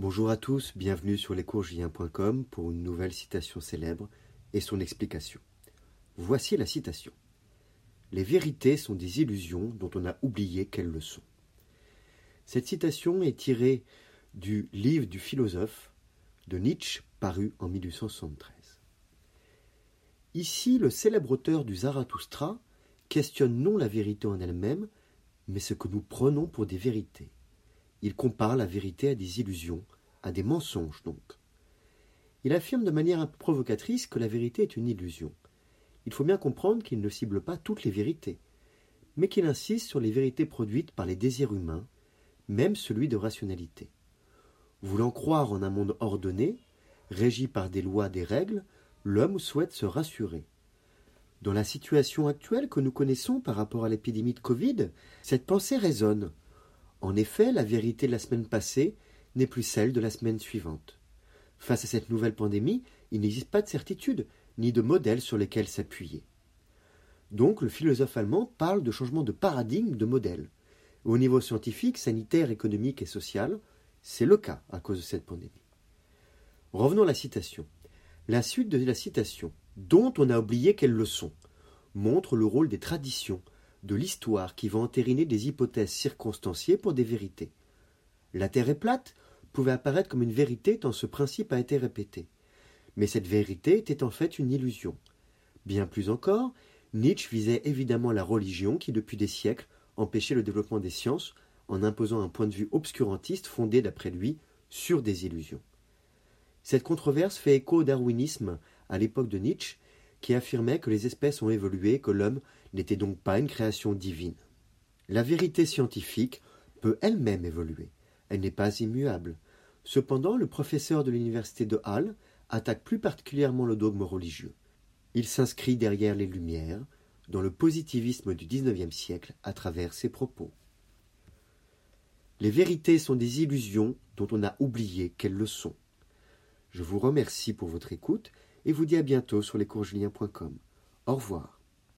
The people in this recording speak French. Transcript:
Bonjour à tous, bienvenue sur lescoursjulien.com pour une nouvelle citation célèbre et son explication. Voici la citation. Les vérités sont des illusions dont on a oublié qu'elles le sont. Cette citation est tirée du livre du philosophe de Nietzsche paru en 1873. Ici, le célèbre auteur du Zarathustra questionne non la vérité en elle-même, mais ce que nous prenons pour des vérités. Il compare la vérité à des illusions, à des mensonges donc. Il affirme de manière un peu provocatrice que la vérité est une illusion. Il faut bien comprendre qu'il ne cible pas toutes les vérités, mais qu'il insiste sur les vérités produites par les désirs humains, même celui de rationalité. Voulant croire en un monde ordonné, régi par des lois, des règles, l'homme souhaite se rassurer. Dans la situation actuelle que nous connaissons par rapport à l'épidémie de Covid, cette pensée résonne. En effet, la vérité de la semaine passée n'est plus celle de la semaine suivante. Face à cette nouvelle pandémie, il n'existe pas de certitude, ni de modèle sur lesquels s'appuyer. Donc le philosophe allemand parle de changement de paradigme, de modèle. Au niveau scientifique, sanitaire, économique et social, c'est le cas à cause de cette pandémie. Revenons à la citation. La suite de la citation, dont on a oublié quelles leçons, montre le rôle des traditions, de l'histoire qui va entériner des hypothèses circonstanciées pour des vérités. La Terre est plate pouvait apparaître comme une vérité tant ce principe a été répété. Mais cette vérité était en fait une illusion. Bien plus encore, Nietzsche visait évidemment la religion qui, depuis des siècles, empêchait le développement des sciences en imposant un point de vue obscurantiste fondé, d'après lui, sur des illusions. Cette controverse fait écho au darwinisme à l'époque de Nietzsche, qui affirmait que les espèces ont évolué et que l'homme n'était donc pas une création divine. La vérité scientifique peut elle-même évoluer, elle n'est pas immuable. Cependant, le professeur de l'université de Halle attaque plus particulièrement le dogme religieux. Il s'inscrit derrière les Lumières, dans le positivisme du XIXe siècle, à travers ses propos. Les vérités sont des illusions dont on a oublié qu'elles le sont. Je vous remercie pour votre écoute et vous dis à bientôt sur lescoursjulien.com. Au revoir.